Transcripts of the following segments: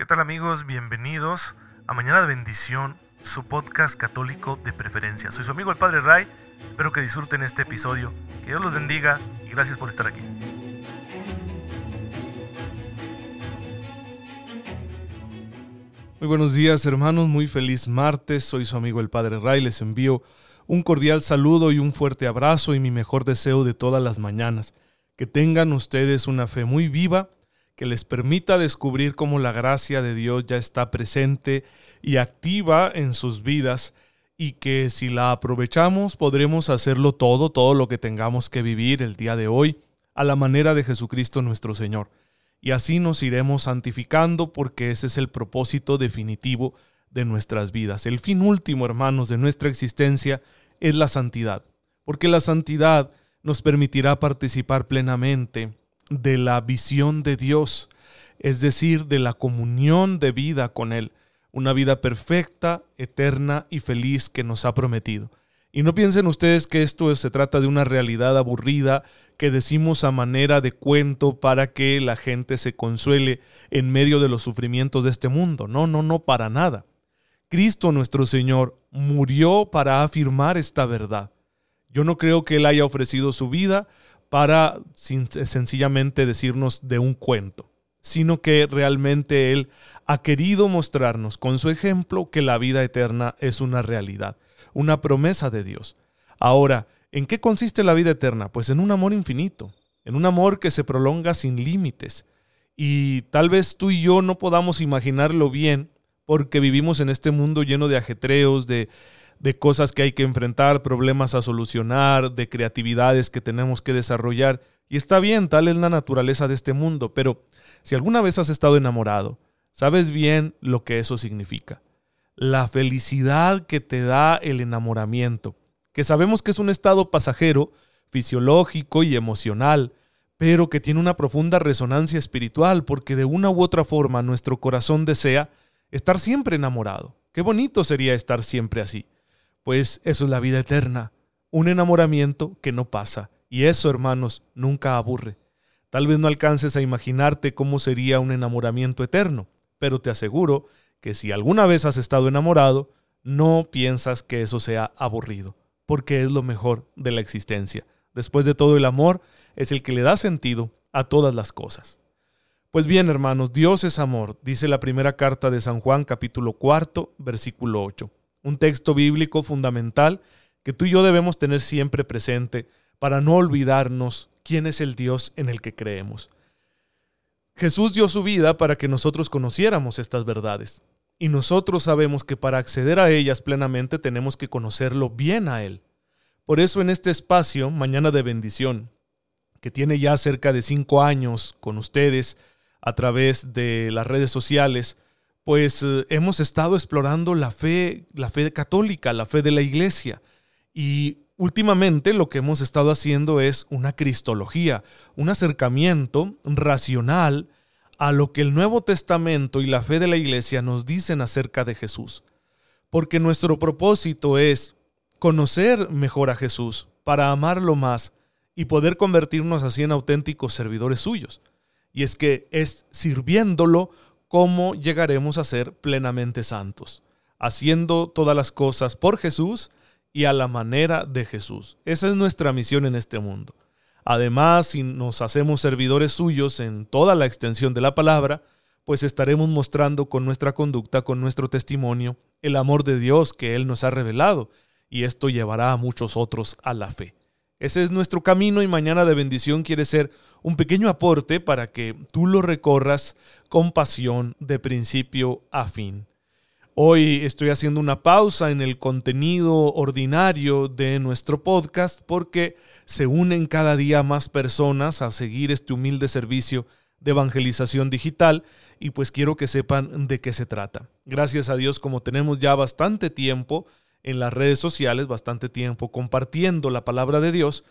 ¿Qué tal amigos? Bienvenidos a Mañana de Bendición, su podcast católico de preferencia. Soy su amigo el Padre Ray, espero que disfruten este episodio, que Dios los bendiga y gracias por estar aquí. Muy buenos días hermanos, muy feliz martes, soy su amigo el Padre Ray, les envío un cordial saludo y un fuerte abrazo y mi mejor deseo de todas las mañanas. Que tengan ustedes una fe muy viva que les permita descubrir cómo la gracia de Dios ya está presente y activa en sus vidas y que si la aprovechamos podremos hacerlo todo, todo lo que tengamos que vivir el día de hoy, a la manera de Jesucristo nuestro Señor. Y así nos iremos santificando porque ese es el propósito definitivo de nuestras vidas. El fin último, hermanos, de nuestra existencia es la santidad, porque la santidad nos permitirá participar plenamente de la visión de Dios, es decir, de la comunión de vida con Él, una vida perfecta, eterna y feliz que nos ha prometido. Y no piensen ustedes que esto se trata de una realidad aburrida que decimos a manera de cuento para que la gente se consuele en medio de los sufrimientos de este mundo. No, no, no, para nada. Cristo nuestro Señor murió para afirmar esta verdad. Yo no creo que Él haya ofrecido su vida para sencillamente decirnos de un cuento, sino que realmente Él ha querido mostrarnos con su ejemplo que la vida eterna es una realidad, una promesa de Dios. Ahora, ¿en qué consiste la vida eterna? Pues en un amor infinito, en un amor que se prolonga sin límites. Y tal vez tú y yo no podamos imaginarlo bien porque vivimos en este mundo lleno de ajetreos, de, de cosas que hay que enfrentar, problemas a solucionar, de creatividades que tenemos que desarrollar. Y está bien, tal es la naturaleza de este mundo, pero si alguna vez has estado enamorado, sabes bien lo que eso significa. La felicidad que te da el enamoramiento, que sabemos que es un estado pasajero, fisiológico y emocional, pero que tiene una profunda resonancia espiritual porque de una u otra forma nuestro corazón desea estar siempre enamorado. Qué bonito sería estar siempre así. Pues eso es la vida eterna, un enamoramiento que no pasa. Y eso, hermanos, nunca aburre. Tal vez no alcances a imaginarte cómo sería un enamoramiento eterno, pero te aseguro que si alguna vez has estado enamorado, no piensas que eso sea aburrido, porque es lo mejor de la existencia. Después de todo, el amor es el que le da sentido a todas las cosas. Pues bien, hermanos, Dios es amor, dice la primera carta de San Juan capítulo cuarto, versículo 8 un texto bíblico fundamental que tú y yo debemos tener siempre presente para no olvidarnos quién es el Dios en el que creemos. Jesús dio su vida para que nosotros conociéramos estas verdades, y nosotros sabemos que para acceder a ellas plenamente tenemos que conocerlo bien a Él. Por eso en este espacio, Mañana de Bendición, que tiene ya cerca de cinco años con ustedes a través de las redes sociales, pues eh, hemos estado explorando la fe, la fe católica, la fe de la iglesia. Y últimamente lo que hemos estado haciendo es una cristología, un acercamiento racional a lo que el Nuevo Testamento y la fe de la iglesia nos dicen acerca de Jesús. Porque nuestro propósito es conocer mejor a Jesús para amarlo más y poder convertirnos así en auténticos servidores suyos. Y es que es sirviéndolo cómo llegaremos a ser plenamente santos, haciendo todas las cosas por Jesús y a la manera de Jesús. Esa es nuestra misión en este mundo. Además, si nos hacemos servidores suyos en toda la extensión de la palabra, pues estaremos mostrando con nuestra conducta, con nuestro testimonio, el amor de Dios que Él nos ha revelado, y esto llevará a muchos otros a la fe. Ese es nuestro camino y mañana de bendición quiere ser un pequeño aporte para que tú lo recorras con pasión de principio a fin. Hoy estoy haciendo una pausa en el contenido ordinario de nuestro podcast porque se unen cada día más personas a seguir este humilde servicio de evangelización digital y pues quiero que sepan de qué se trata. Gracias a Dios como tenemos ya bastante tiempo en las redes sociales, bastante tiempo compartiendo la palabra de Dios,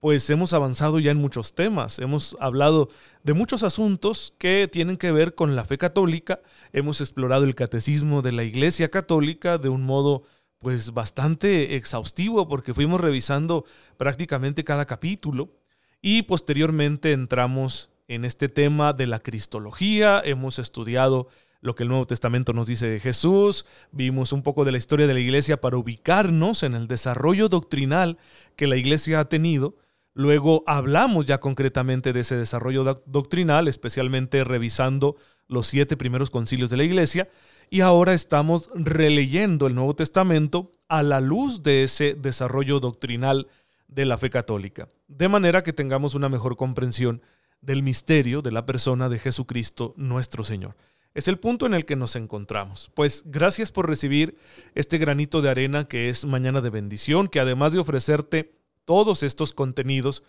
pues hemos avanzado ya en muchos temas, hemos hablado de muchos asuntos que tienen que ver con la fe católica, hemos explorado el catecismo de la Iglesia Católica de un modo pues bastante exhaustivo porque fuimos revisando prácticamente cada capítulo. Y posteriormente entramos en este tema de la cristología, hemos estudiado lo que el Nuevo Testamento nos dice de Jesús, vimos un poco de la historia de la iglesia para ubicarnos en el desarrollo doctrinal que la iglesia ha tenido. Luego hablamos ya concretamente de ese desarrollo doctrinal, especialmente revisando los siete primeros concilios de la iglesia. Y ahora estamos releyendo el Nuevo Testamento a la luz de ese desarrollo doctrinal de la fe católica, de manera que tengamos una mejor comprensión del misterio de la persona de Jesucristo nuestro Señor. Es el punto en el que nos encontramos. Pues gracias por recibir este granito de arena que es mañana de bendición, que además de ofrecerte todos estos contenidos,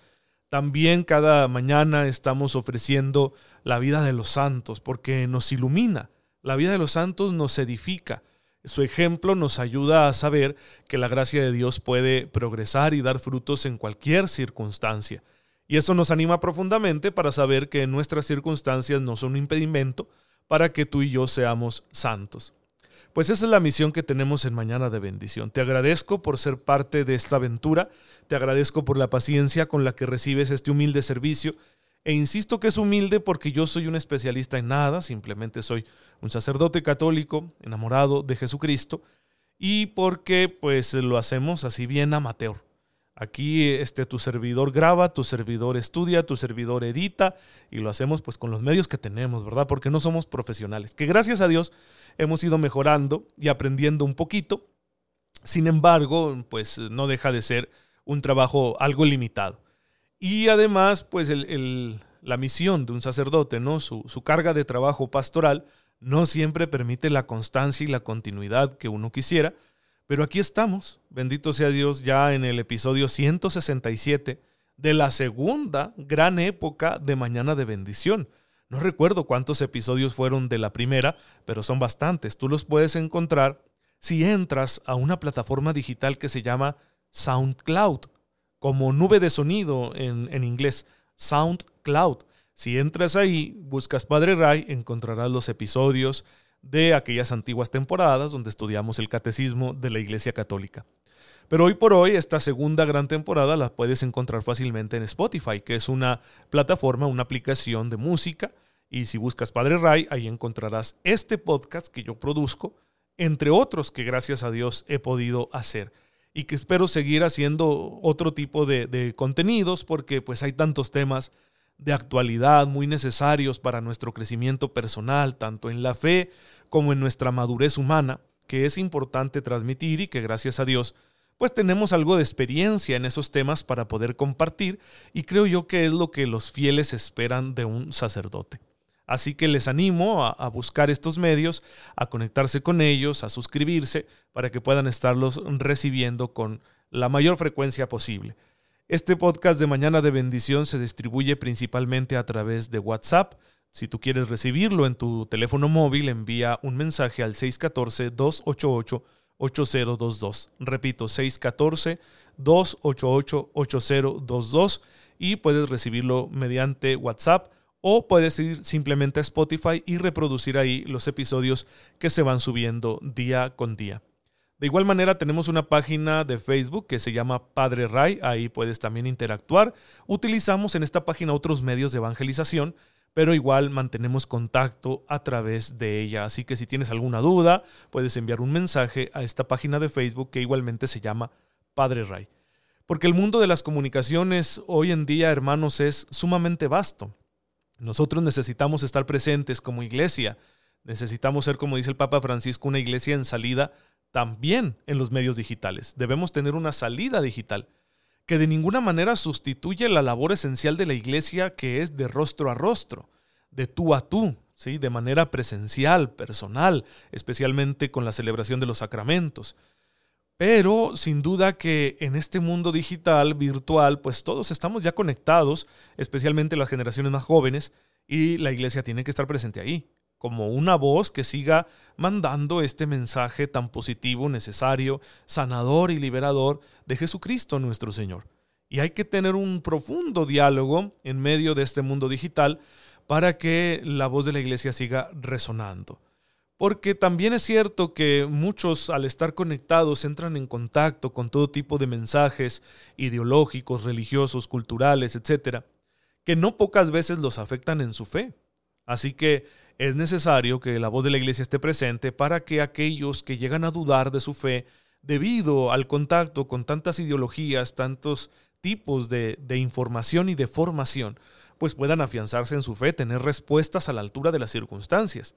también cada mañana estamos ofreciendo la vida de los santos, porque nos ilumina. La vida de los santos nos edifica. Su ejemplo nos ayuda a saber que la gracia de Dios puede progresar y dar frutos en cualquier circunstancia. Y eso nos anima profundamente para saber que nuestras circunstancias no son un impedimento para que tú y yo seamos santos. Pues esa es la misión que tenemos en Mañana de Bendición. Te agradezco por ser parte de esta aventura, te agradezco por la paciencia con la que recibes este humilde servicio e insisto que es humilde porque yo soy un especialista en nada, simplemente soy un sacerdote católico enamorado de Jesucristo y porque pues lo hacemos así bien amateur. Aquí este, tu servidor graba, tu servidor estudia, tu servidor edita y lo hacemos pues con los medios que tenemos, ¿verdad? Porque no somos profesionales. Que gracias a Dios hemos ido mejorando y aprendiendo un poquito. Sin embargo, pues no deja de ser un trabajo algo limitado. Y además, pues la misión de un sacerdote, ¿no? Su carga de trabajo pastoral no siempre permite la constancia y la continuidad que uno quisiera pero aquí estamos, bendito sea Dios, ya en el episodio 167 de la segunda gran época de Mañana de Bendición. No recuerdo cuántos episodios fueron de la primera, pero son bastantes. Tú los puedes encontrar si entras a una plataforma digital que se llama SoundCloud, como nube de sonido en, en inglés, SoundCloud. Si entras ahí, buscas Padre Ray, encontrarás los episodios, de aquellas antiguas temporadas donde estudiamos el catecismo de la Iglesia Católica. Pero hoy por hoy, esta segunda gran temporada la puedes encontrar fácilmente en Spotify, que es una plataforma, una aplicación de música. Y si buscas Padre Ray, ahí encontrarás este podcast que yo produzco, entre otros que gracias a Dios he podido hacer. Y que espero seguir haciendo otro tipo de, de contenidos porque pues hay tantos temas de actualidad muy necesarios para nuestro crecimiento personal, tanto en la fe como en nuestra madurez humana, que es importante transmitir y que gracias a Dios pues tenemos algo de experiencia en esos temas para poder compartir y creo yo que es lo que los fieles esperan de un sacerdote. Así que les animo a, buscar estos medios, a conectarse con ellos, a suscribirse para que puedan estarlos recibiendo con la mayor frecuencia posible. Este podcast de Mañana de Bendición se distribuye principalmente a través de WhatsApp. Si tú quieres recibirlo en tu teléfono móvil, envía un mensaje al 614-288-8022. Repito, 614-288-8022 y puedes recibirlo mediante WhatsApp o puedes ir simplemente a Spotify y reproducir ahí los episodios que se van subiendo día con día. De igual manera tenemos una página de Facebook que se llama Padre Ray, ahí puedes también interactuar. Utilizamos en esta página otros medios de evangelización, pero igual mantenemos contacto a través de ella. Así que si tienes alguna duda, puedes enviar un mensaje a esta página de Facebook que igualmente se llama Padre Ray. Porque el mundo de las comunicaciones hoy en día, hermanos, es sumamente vasto. Nosotros necesitamos estar presentes como iglesia. Necesitamos ser, como dice el Papa Francisco, una iglesia en salida también en los medios digitales. Debemos tener una salida digital que de ninguna manera sustituye la labor esencial de la iglesia que es de rostro a rostro, de tú a tú, ¿sí? de manera presencial, personal, especialmente con la celebración de los sacramentos. Pero sin duda que en este mundo digital, virtual, pues todos estamos ya conectados, especialmente las generaciones más jóvenes, y la iglesia tiene que estar presente ahí como una voz que siga mandando este mensaje tan positivo, necesario, sanador y liberador de Jesucristo nuestro Señor. Y hay que tener un profundo diálogo en medio de este mundo digital para que la voz de la iglesia siga resonando. Porque también es cierto que muchos al estar conectados entran en contacto con todo tipo de mensajes ideológicos, religiosos, culturales, etcétera, que no pocas veces los afectan en su fe. Así que es necesario que la voz de la iglesia esté presente para que aquellos que llegan a dudar de su fe, debido al contacto con tantas ideologías, tantos tipos de, información y de formación, pues puedan afianzarse en su fe, tener respuestas a la altura de las circunstancias.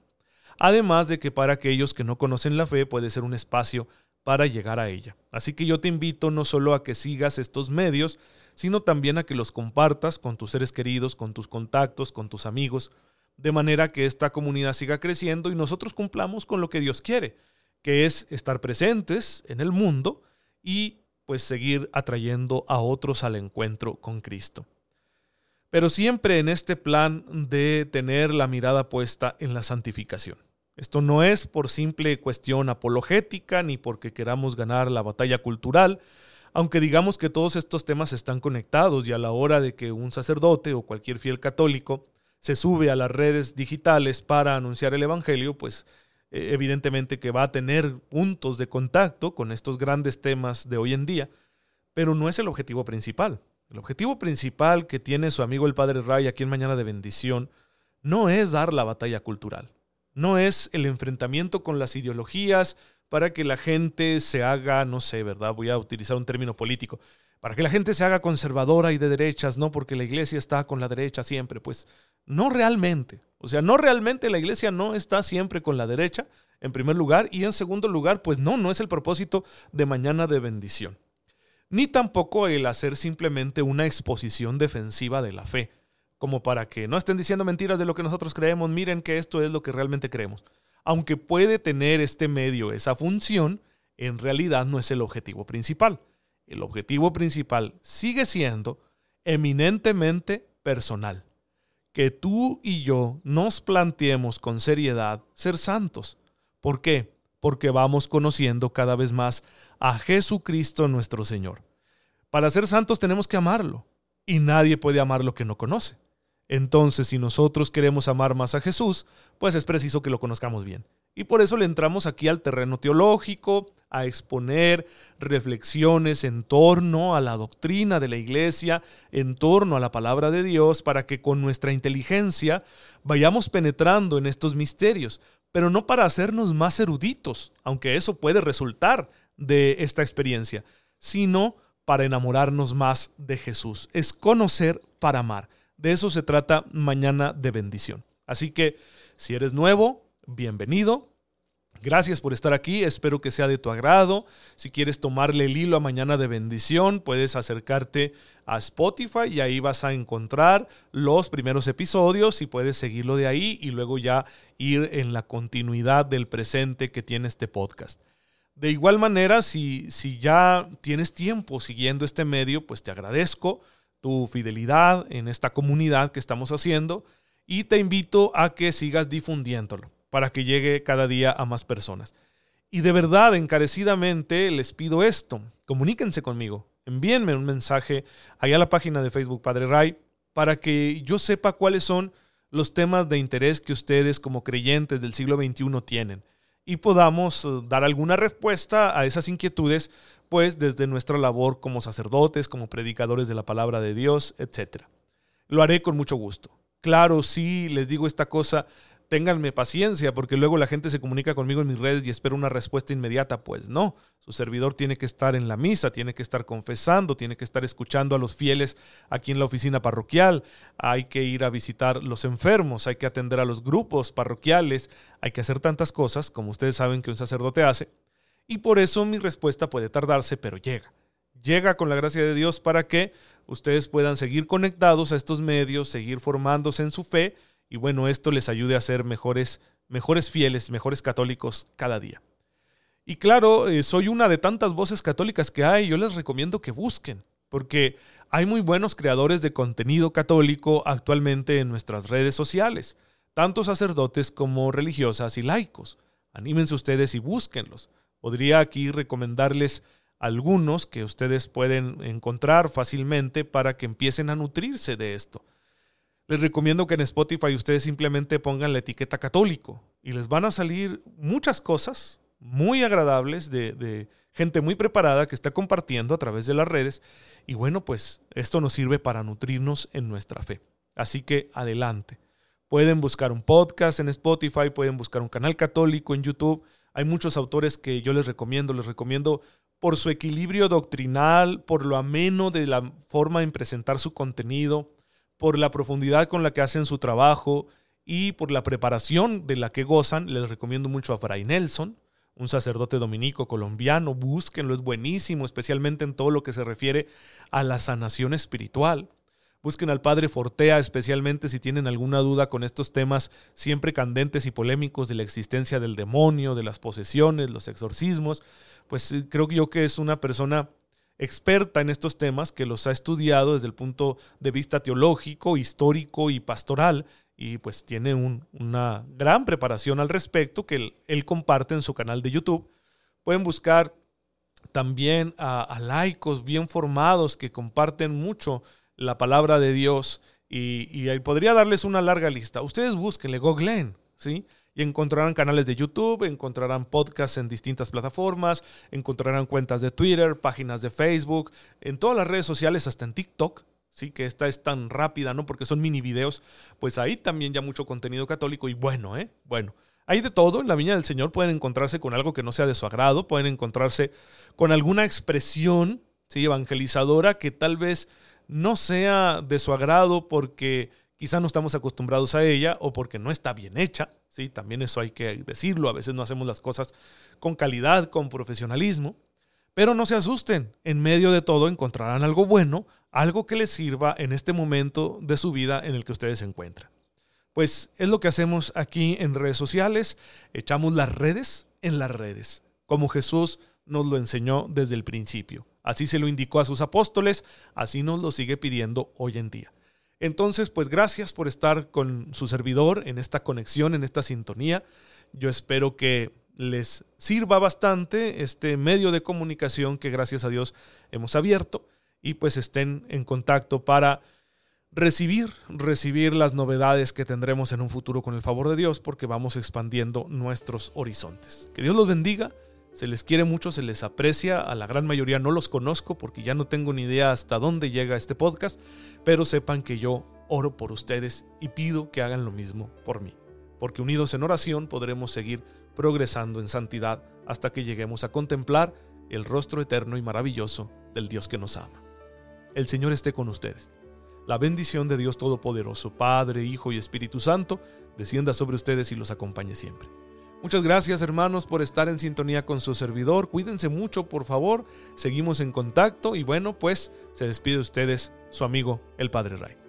Además de que para aquellos que no conocen la fe puede ser un espacio para llegar a ella. Así que yo te invito no solo a que sigas estos medios, sino también a que los compartas con tus seres queridos, con tus contactos, con tus amigos, de manera que esta comunidad siga creciendo y nosotros cumplamos con lo que Dios quiere, que es estar presentes en el mundo y pues seguir atrayendo a otros al encuentro con Cristo. Pero siempre en este plan de tener la mirada puesta en la santificación. Esto no es por simple cuestión apologética ni porque queramos ganar la batalla cultural, aunque digamos que todos estos temas están conectados y a la hora de que un sacerdote o cualquier fiel católico se sube a las redes digitales para anunciar el Evangelio, pues eh, evidentemente que va a tener puntos de contacto con estos grandes temas de hoy en día, pero no es el objetivo principal. El objetivo principal que tiene su amigo el Padre Ray aquí en Mañana de Bendición no es dar la batalla cultural no es el enfrentamiento con las ideologías para que la gente se haga, no sé, ¿verdad? Voy a utilizar un término político, para que la gente se haga conservadora y de derechas, no porque la iglesia está con la derecha siempre, pues no realmente. O sea, no realmente la iglesia no está siempre con la derecha, en primer lugar, y en segundo lugar, pues no, no es el propósito de mañana de bendición. Ni tampoco el hacer simplemente una exposición defensiva de la fe como para que no estén diciendo mentiras de lo que nosotros creemos, miren que esto es lo que realmente creemos. Aunque puede tener este medio esa función, en realidad no es el objetivo principal. El objetivo principal sigue siendo eminentemente personal. Que tú y yo nos planteemos con seriedad ser santos. ¿Por qué? Porque vamos conociendo cada vez más a Jesucristo nuestro Señor. Para ser santos tenemos que amarlo, y nadie puede amar lo que no conoce. Entonces, si nosotros queremos amar más a Jesús, pues es preciso que lo conozcamos bien. Y por eso le entramos aquí al terreno teológico, a exponer reflexiones en torno a la doctrina de la iglesia, en torno a la palabra de Dios, para que con nuestra inteligencia vayamos penetrando en estos misterios, pero no para hacernos más eruditos, aunque eso puede resultar de esta experiencia, sino para enamorarnos más de Jesús. Es conocer para amar. De eso se trata mañana de bendición. Así que si eres nuevo, bienvenido. Gracias por estar aquí, espero que sea de tu agrado. Si quieres tomarle el hilo a Mañana de Bendición, puedes acercarte a Spotify y ahí vas a encontrar los primeros episodios y puedes seguirlo de ahí y luego ya ir en la continuidad del presente que tiene este podcast. De igual manera, si, si ya tienes tiempo siguiendo este medio, pues te agradezco tu fidelidad en esta comunidad que estamos haciendo y te invito a que sigas difundiéndolo para que llegue cada día a más personas. Y de verdad, encarecidamente les pido esto, comuníquense conmigo, envíenme un mensaje allá a la página de Facebook Padre Ray para que yo sepa cuáles son los temas de interés que ustedes como creyentes del siglo XXI tienen y podamos eh, dar alguna respuesta a esas inquietudes pues desde nuestra labor como sacerdotes, como predicadores de la palabra de Dios, etc. Lo haré con mucho gusto. Claro, sí, les digo esta cosa, ténganme paciencia, porque luego la gente se comunica conmigo en mis redes y espera una respuesta inmediata. Pues no, su servidor tiene que estar en la misa, tiene que estar confesando, tiene que estar escuchando a los fieles aquí en la oficina parroquial, hay que ir a visitar los enfermos, hay que atender a los grupos parroquiales, hay que hacer tantas cosas, como ustedes saben que un sacerdote hace, y por eso mi respuesta puede tardarse, pero llega. Llega con la gracia de Dios para que ustedes puedan seguir conectados a estos medios, seguir formándose en su fe y bueno, esto les ayude a ser mejores, mejores fieles, mejores católicos cada día. Y claro, eh, soy una de tantas voces católicas que hay, yo les recomiendo que busquen, porque hay muy buenos creadores de contenido católico actualmente en nuestras redes sociales, tanto sacerdotes como religiosas y laicos. Anímense ustedes y búsquenlos. Podría aquí recomendarles algunos que ustedes pueden encontrar fácilmente para que empiecen a nutrirse de esto. Les recomiendo que en Spotify ustedes simplemente pongan la etiqueta católico y les van a salir muchas cosas muy agradables de, de gente muy preparada que está compartiendo a través de las redes. Y bueno, pues esto nos sirve para nutrirnos en nuestra fe. Así que adelante. Pueden buscar un podcast en Spotify, pueden buscar un canal católico en YouTube. Hay muchos autores que yo les recomiendo, les recomiendo por su equilibrio doctrinal, por lo ameno de la forma en presentar su contenido, por la profundidad con la que hacen su trabajo y por la preparación de la que gozan. Les recomiendo mucho a Fray Nelson, un sacerdote dominico colombiano. Búsquenlo, es buenísimo, especialmente en todo lo que se refiere a la sanación espiritual. Busquen al padre Fortea, especialmente si tienen alguna duda con estos temas siempre candentes y polémicos de la existencia del demonio, de las posesiones, los exorcismos. Pues eh, creo yo que es una persona experta en estos temas que los ha estudiado desde el punto de vista teológico, histórico y pastoral y pues tiene una gran preparación al respecto que él, comparte en su canal de YouTube. Pueden buscar también a, laicos bien formados que comparten mucho la palabra de Dios y, y podría darles una larga lista. Ustedes búsquenle, googleen, ¿sí? Y encontrarán canales de YouTube, encontrarán podcasts en distintas plataformas, encontrarán cuentas de Twitter, páginas de Facebook, en todas las redes sociales, hasta en TikTok, sí, que esta es tan rápida, ¿no? Porque son mini videos, pues ahí también ya mucho contenido católico y bueno, ¿eh? Bueno. Hay de todo, en la Viña del Señor pueden encontrarse con algo que no sea de su agrado, pueden encontrarse con alguna expresión ¿sí? evangelizadora que tal vez no sea de su agrado porque quizá no estamos acostumbrados a ella o porque no está bien hecha, ¿sí? también eso hay que decirlo, a veces no hacemos las cosas con calidad, con profesionalismo, pero no se asusten, en medio de todo encontrarán algo bueno, algo que les sirva en este momento de su vida en el que ustedes se encuentran. Pues es lo que hacemos aquí en redes sociales, echamos las redes en las redes, como Jesús nos lo enseñó desde el principio. Así se lo indicó a sus apóstoles, así nos lo sigue pidiendo hoy en día. Entonces, pues gracias por estar con su servidor en esta conexión, en esta sintonía. Yo espero que les sirva bastante este medio de comunicación que gracias a Dios hemos abierto y pues estén en contacto para recibir, recibir las novedades que tendremos en un futuro con el favor de Dios, porque vamos expandiendo nuestros horizontes. Que Dios los bendiga, se les quiere mucho, se les aprecia, a la gran mayoría no los conozco porque ya no tengo ni idea hasta dónde llega este podcast, pero sepan que yo oro por ustedes y pido que hagan lo mismo por mí, porque unidos en oración podremos seguir progresando en santidad hasta que lleguemos a contemplar el rostro eterno y maravilloso del Dios que nos ama. El Señor esté con ustedes. La bendición de Dios Todopoderoso, Padre, Hijo y Espíritu Santo, descienda sobre ustedes y los acompañe siempre. Muchas gracias hermanos por estar en sintonía con su servidor. Cuídense mucho, por favor. Seguimos en contacto y bueno, pues se despide de ustedes su amigo el Padre Ray.